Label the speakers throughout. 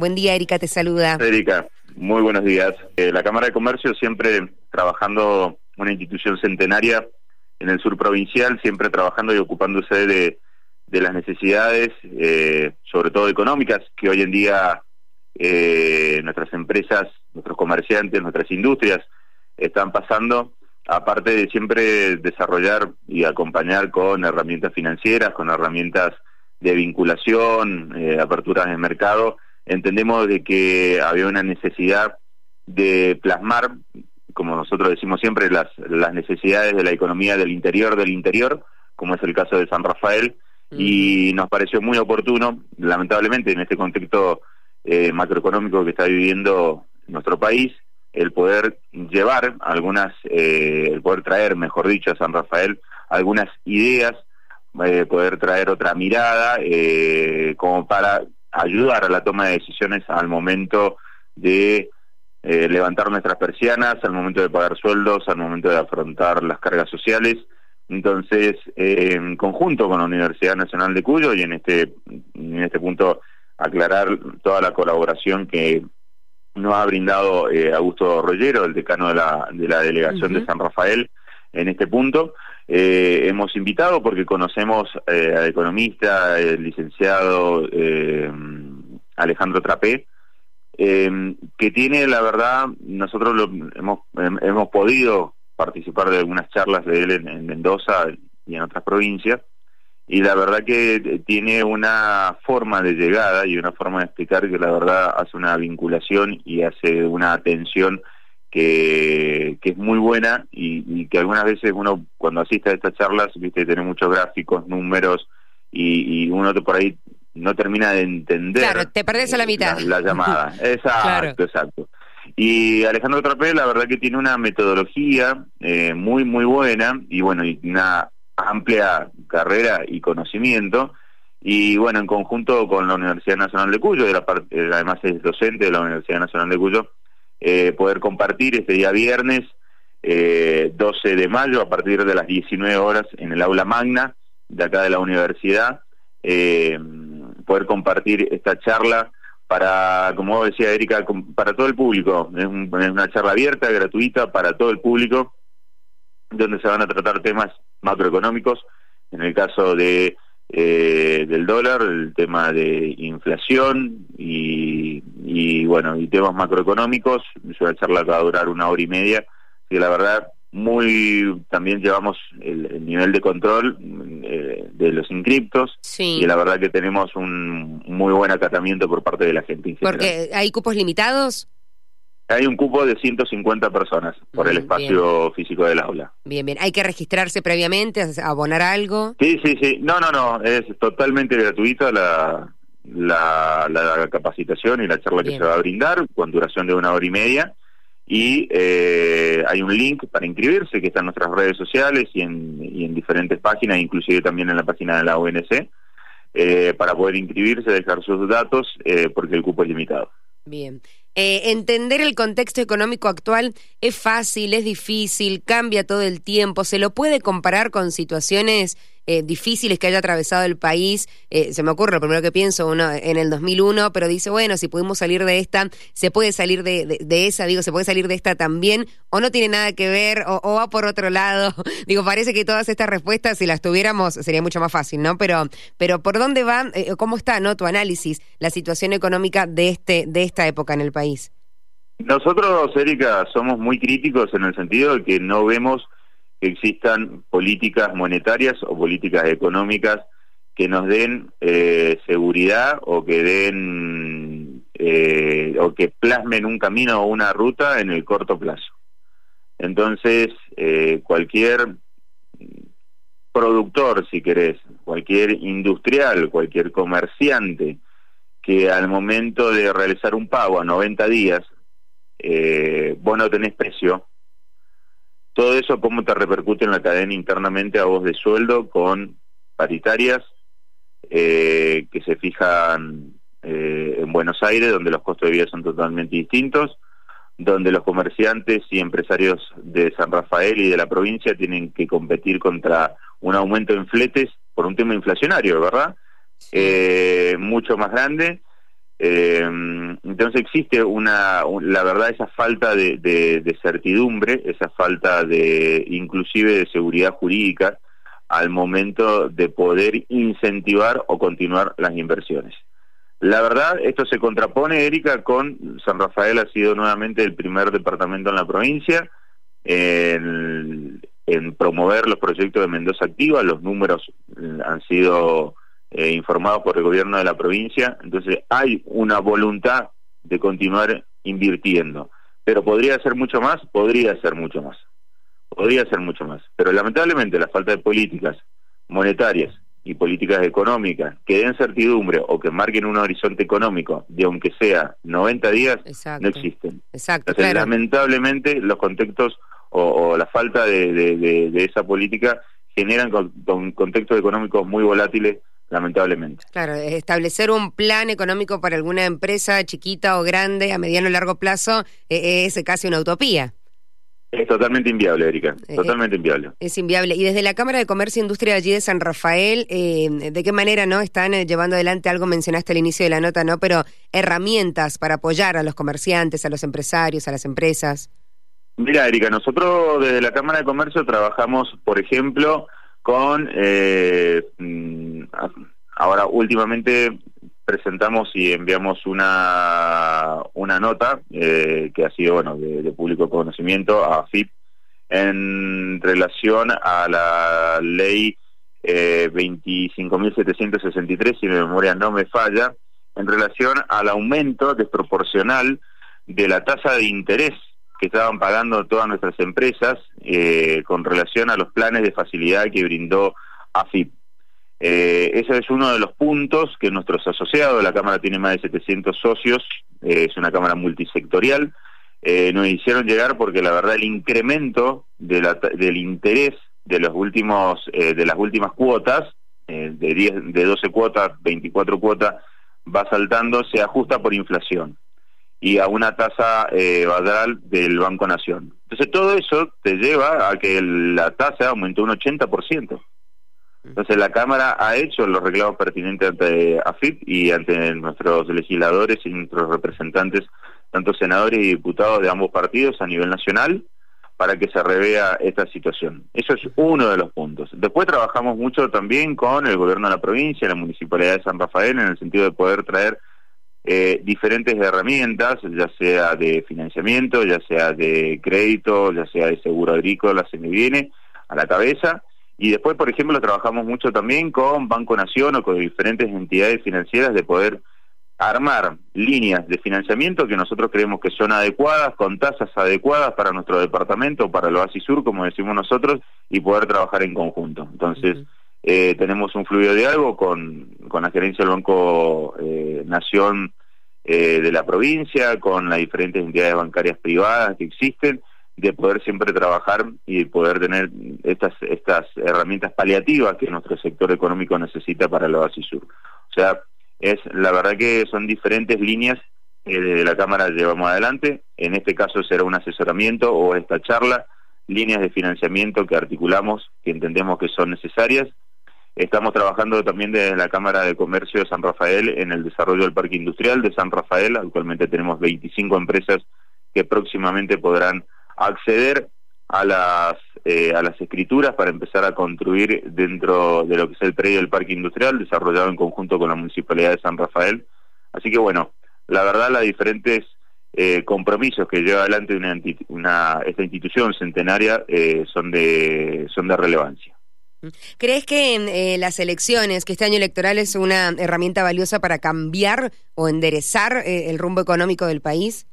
Speaker 1: Buen día, Erika, te saluda.
Speaker 2: Erika, muy buenos días. Eh, la Cámara de Comercio siempre trabajando una institución centenaria en el sur provincial, siempre trabajando y ocupándose de, las necesidades, eh, sobre todo económicas, que hoy en día eh, nuestras empresas, nuestros comerciantes, nuestras industrias están pasando, aparte de siempre desarrollar y acompañar con herramientas financieras, con herramientas de vinculación, eh, aperturas de mercado, entendemos de que había una necesidad de plasmar, como nosotros decimos siempre, las, las necesidades de la economía del interior del interior, como es el caso de San Rafael, y nos pareció muy oportuno, lamentablemente en este contexto eh, macroeconómico que está viviendo nuestro país, el poder llevar algunas, eh, el poder traer, mejor dicho, a San Rafael algunas ideas, eh, poder traer otra mirada, como para ayudar a la toma de decisiones al momento de eh, levantar nuestras persianas, al momento de pagar sueldos, al momento de afrontar las cargas sociales. Entonces, en conjunto con la Universidad Nacional de Cuyo y en este, en este punto aclarar toda la colaboración que nos ha brindado eh, Augusto Rollero, el decano de la, de la delegación de San Rafael, en este punto. Eh, hemos invitado porque conocemos eh, al economista, el licenciado eh, Alejandro Trapé, que tiene, la verdad, nosotros lo, hemos, hemos podido participar de algunas charlas de él en Mendoza y en otras provincias, y la verdad que tiene una forma de llegada y una forma de explicar que la verdad hace una vinculación y hace una atención que, que es muy buena y, que algunas veces uno cuando asiste a estas charlas, viste, tiene muchos gráficos, números y, y uno por ahí no termina de entender.
Speaker 1: Claro, te perdés a la mitad.
Speaker 2: La, llamada, exacto, exacto. Y Alejandro Trapé, la verdad que tiene una metodología eh, muy, muy buena y bueno, y una amplia carrera y conocimiento. Y bueno, en conjunto con la Universidad Nacional de Cuyo, de la parte, eh, además es docente de la Universidad Nacional de Cuyo, eh, poder compartir este día viernes, eh, 12 de mayo, a partir de las 19 horas, en el aula magna de acá de la universidad, eh, poder compartir esta charla para, como decía Erika, para todo el público. Es, una charla abierta, gratuita, para todo el público, donde se van a tratar temas macroeconómicos, en el caso de eh, del dólar, el tema de inflación y, bueno, y temas macroeconómicos. Una charla que va a durar una hora y media, que la verdad muy también llevamos el, nivel de control eh, de los inscriptos y la verdad que tenemos un muy buen acatamiento por parte de la gente.
Speaker 1: Porque hay cupos limitados.
Speaker 2: Hay un cupo de 150 personas por el espacio físico del aula.
Speaker 1: Bien, bien. ¿Hay que registrarse previamente, abonar algo?
Speaker 2: Sí, sí, sí. No, no, no. Es totalmente gratuita la, la, capacitación y la charla que se va a brindar, con duración de una hora y media. Y eh, hay un link para inscribirse que está en nuestras redes sociales y en, y en diferentes páginas, inclusive también en la página de la ONC, eh, para poder inscribirse, dejar sus datos, eh, porque el cupo es limitado.
Speaker 1: Bien. Eh, entender el contexto económico actual es fácil, es difícil, cambia todo el tiempo, se lo puede comparar con situaciones eh, difíciles que haya atravesado el país. Eh, se me ocurre lo primero que pienso uno en el 2001, pero dice, bueno, si pudimos salir de esta, se puede salir de, esa, digo, se puede salir de esta también, o no tiene nada que ver, o, va por otro lado. digo, parece que todas estas respuestas, si las tuviéramos, sería mucho más fácil, ¿no? Pero, pero ¿por dónde va, eh, cómo está, ¿no? Tu análisis, la situación económica de, este, de esta época en el país.
Speaker 2: Nosotros, Erika, somos muy críticos en el sentido de que no vemos que existan políticas monetarias o políticas económicas que nos den eh, seguridad o que den eh, o que plasmen un camino o una ruta en el corto plazo. Entonces, eh, cualquier productor, si querés, cualquier industrial, cualquier comerciante que al momento de realizar un pago a 90 días, vos no tenés precio, todo eso, ¿cómo te repercute en la cadena internamente a vos de sueldo con paritarias eh, que se fijan eh, en Buenos Aires, donde los costos de vida son totalmente distintos, donde los comerciantes y empresarios de San Rafael y de la provincia tienen que competir contra un aumento en fletes por un tema inflacionario, ¿verdad? Eh, mucho más grande Eh, entonces existe una, la verdad, esa falta de, de, certidumbre, esa falta de, inclusive de seguridad jurídica al momento de poder incentivar o continuar las inversiones. La verdad, esto se contrapone, Erika, con San Rafael ha sido nuevamente el primer departamento en la provincia en, promover los proyectos de Mendoza Activa, los números eh, han sido eh, informados por el gobierno de la provincia, entonces hay una voluntad de continuar invirtiendo, pero podría ser mucho más, podría ser mucho más, podría ser mucho más, pero lamentablemente la falta de políticas monetarias y políticas económicas que den certidumbre o que marquen un horizonte económico de aunque sea 90 días no existen.
Speaker 1: Exacto,
Speaker 2: Lamentablemente los contextos o, la falta de, esa política generan con contextos económicos muy volátiles lamentablemente.
Speaker 1: Claro, establecer un plan económico para alguna empresa chiquita o grande a mediano o largo plazo eh, es casi una utopía.
Speaker 2: Es totalmente inviable, Erika, eh, totalmente inviable.
Speaker 1: Es inviable. Y desde la Cámara de Comercio e Industria allí de San Rafael, eh, ¿de qué manera no están llevando adelante algo mencionaste al inicio de la nota, no? Pero herramientas para apoyar a los comerciantes, a los empresarios, a las empresas.
Speaker 2: Mira, Erika, nosotros desde la Cámara de Comercio trabajamos, por ejemplo, con eh, mm, ahora últimamente presentamos y enviamos una una nota eh, que ha sido bueno de, público conocimiento a FIP en relación a la ley eh, 25.763 si mi memoria no me falla en relación al aumento desproporcional de la tasa de interés que estaban pagando todas nuestras empresas eh, con relación a los planes de facilidad que brindó AFIP. Eh, ese es uno de los puntos que nuestros asociados, la Cámara tiene más de 700 socios, eh, es una Cámara multisectorial, eh, nos hicieron llegar porque la verdad el incremento del interés de las últimas cuotas de 10 de 12 cuotas 24 cuotas va saltando se ajusta por inflación y a una tasa eh, del Banco Nación. Entonces todo eso te lleva a que la tasa aumentó un 80%. Entonces la Cámara ha hecho los reclamos pertinentes ante AFIP y ante nuestros legisladores y nuestros representantes, tanto senadores y diputados de ambos partidos a nivel nacional, para que se revea esta situación. Eso es uno de los puntos. Después trabajamos mucho también con el gobierno de la provincia, la municipalidad de San Rafael, en el sentido de poder traer eh, diferentes herramientas, ya sea de financiamiento, ya sea de crédito, ya sea de seguro agrícola, se me viene a la cabeza. Y después, por ejemplo, trabajamos mucho también con Banco Nación o con diferentes entidades financieras de poder armar líneas de financiamiento que nosotros creemos que son adecuadas, con tasas adecuadas para nuestro departamento, para el Oasis Sur, como decimos nosotros, y poder trabajar en conjunto. Entonces, eh, tenemos un fluido de algo con, con la gerencia del Banco eh, Nación eh, de la provincia, con las diferentes entidades bancarias privadas que existen, de poder siempre trabajar y poder tener estas, estas herramientas paliativas que nuestro sector económico necesita para el Oasis Sur. O sea, es la verdad que son diferentes líneas que desde la Cámara llevamos adelante. En este caso será un asesoramiento o esta charla, líneas de financiamiento que articulamos, que entendemos que son necesarias Estamos trabajando también desde la Cámara de Comercio de San Rafael en el desarrollo del Parque Industrial de San Rafael. Actualmente tenemos 25 empresas que próximamente podrán acceder a las eh, a las escrituras para empezar a construir dentro de lo que es el predio del Parque Industrial desarrollado en conjunto con la Municipalidad de San Rafael. Así que bueno, la verdad, los diferentes eh, compromisos que lleva adelante esta institución centenaria eh, son de son de relevancia.
Speaker 1: ¿Crees que eh, las elecciones, que este año electoral es una herramienta valiosa para cambiar o enderezar eh, el rumbo económico del país?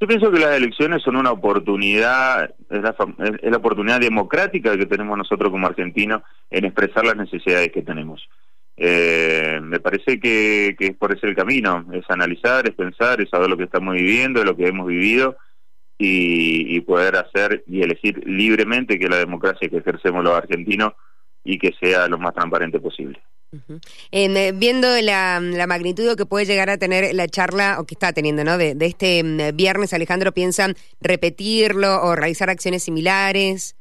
Speaker 2: Yo pienso que las elecciones son una oportunidad, es la, oportunidad democrática que tenemos nosotros como argentinos en expresar las necesidades que tenemos. Eh, me parece que, que es por ese el camino, es analizar, es pensar, es saber lo que estamos viviendo, lo que hemos vivido y, poder hacer y elegir libremente que la democracia que ejercemos los argentinos y que sea lo más transparente posible.
Speaker 1: Eh, viendo la, magnitud que puede llegar a tener la charla, o que está teniendo, ¿no? De, este mm, viernes, Alejandro, ¿piensan repetirlo o realizar acciones similares?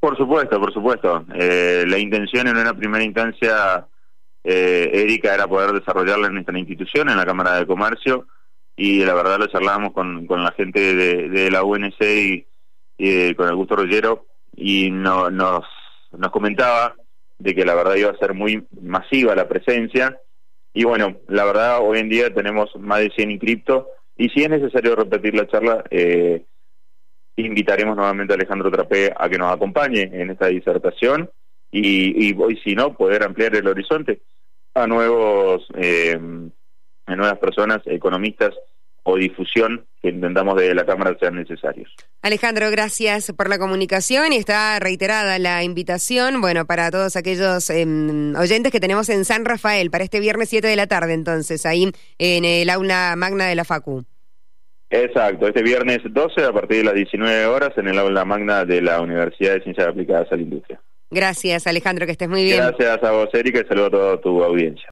Speaker 2: Por supuesto, por supuesto. Eh, la intención en una primera instancia eh, Erika era poder desarrollarla en nuestra institución, en la Cámara de Comercio, y la verdad lo charlábamos con, con la gente de, la UNC y, con el Gusto Rollero, y no, nos, nos comentaba de que la verdad iba a ser muy masiva la presencia, y bueno, la verdad hoy en día tenemos más de 100 inscriptos, y si es necesario repetir la charla, eh, invitaremos nuevamente a Alejandro Trapé a que nos acompañe en esta disertación y, y, si no, poder ampliar el horizonte a nuevos eh, a nuevas personas, economistas o difusión que intentamos de la Cámara sean necesarios.
Speaker 1: Alejandro, gracias por la comunicación y está reiterada la invitación, bueno, para todos aquellos em, oyentes que tenemos en San Rafael para este viernes 7 de la tarde, entonces, ahí en el aula magna de la FACU.
Speaker 2: Exacto, este viernes 12 a partir de las 19 horas en el aula magna de la Universidad de Ciencias Aplicadas a la Industria.
Speaker 1: Gracias, Alejandro, que estés muy bien.
Speaker 2: Gracias a vos, Erika, y saludo a toda tu audiencia.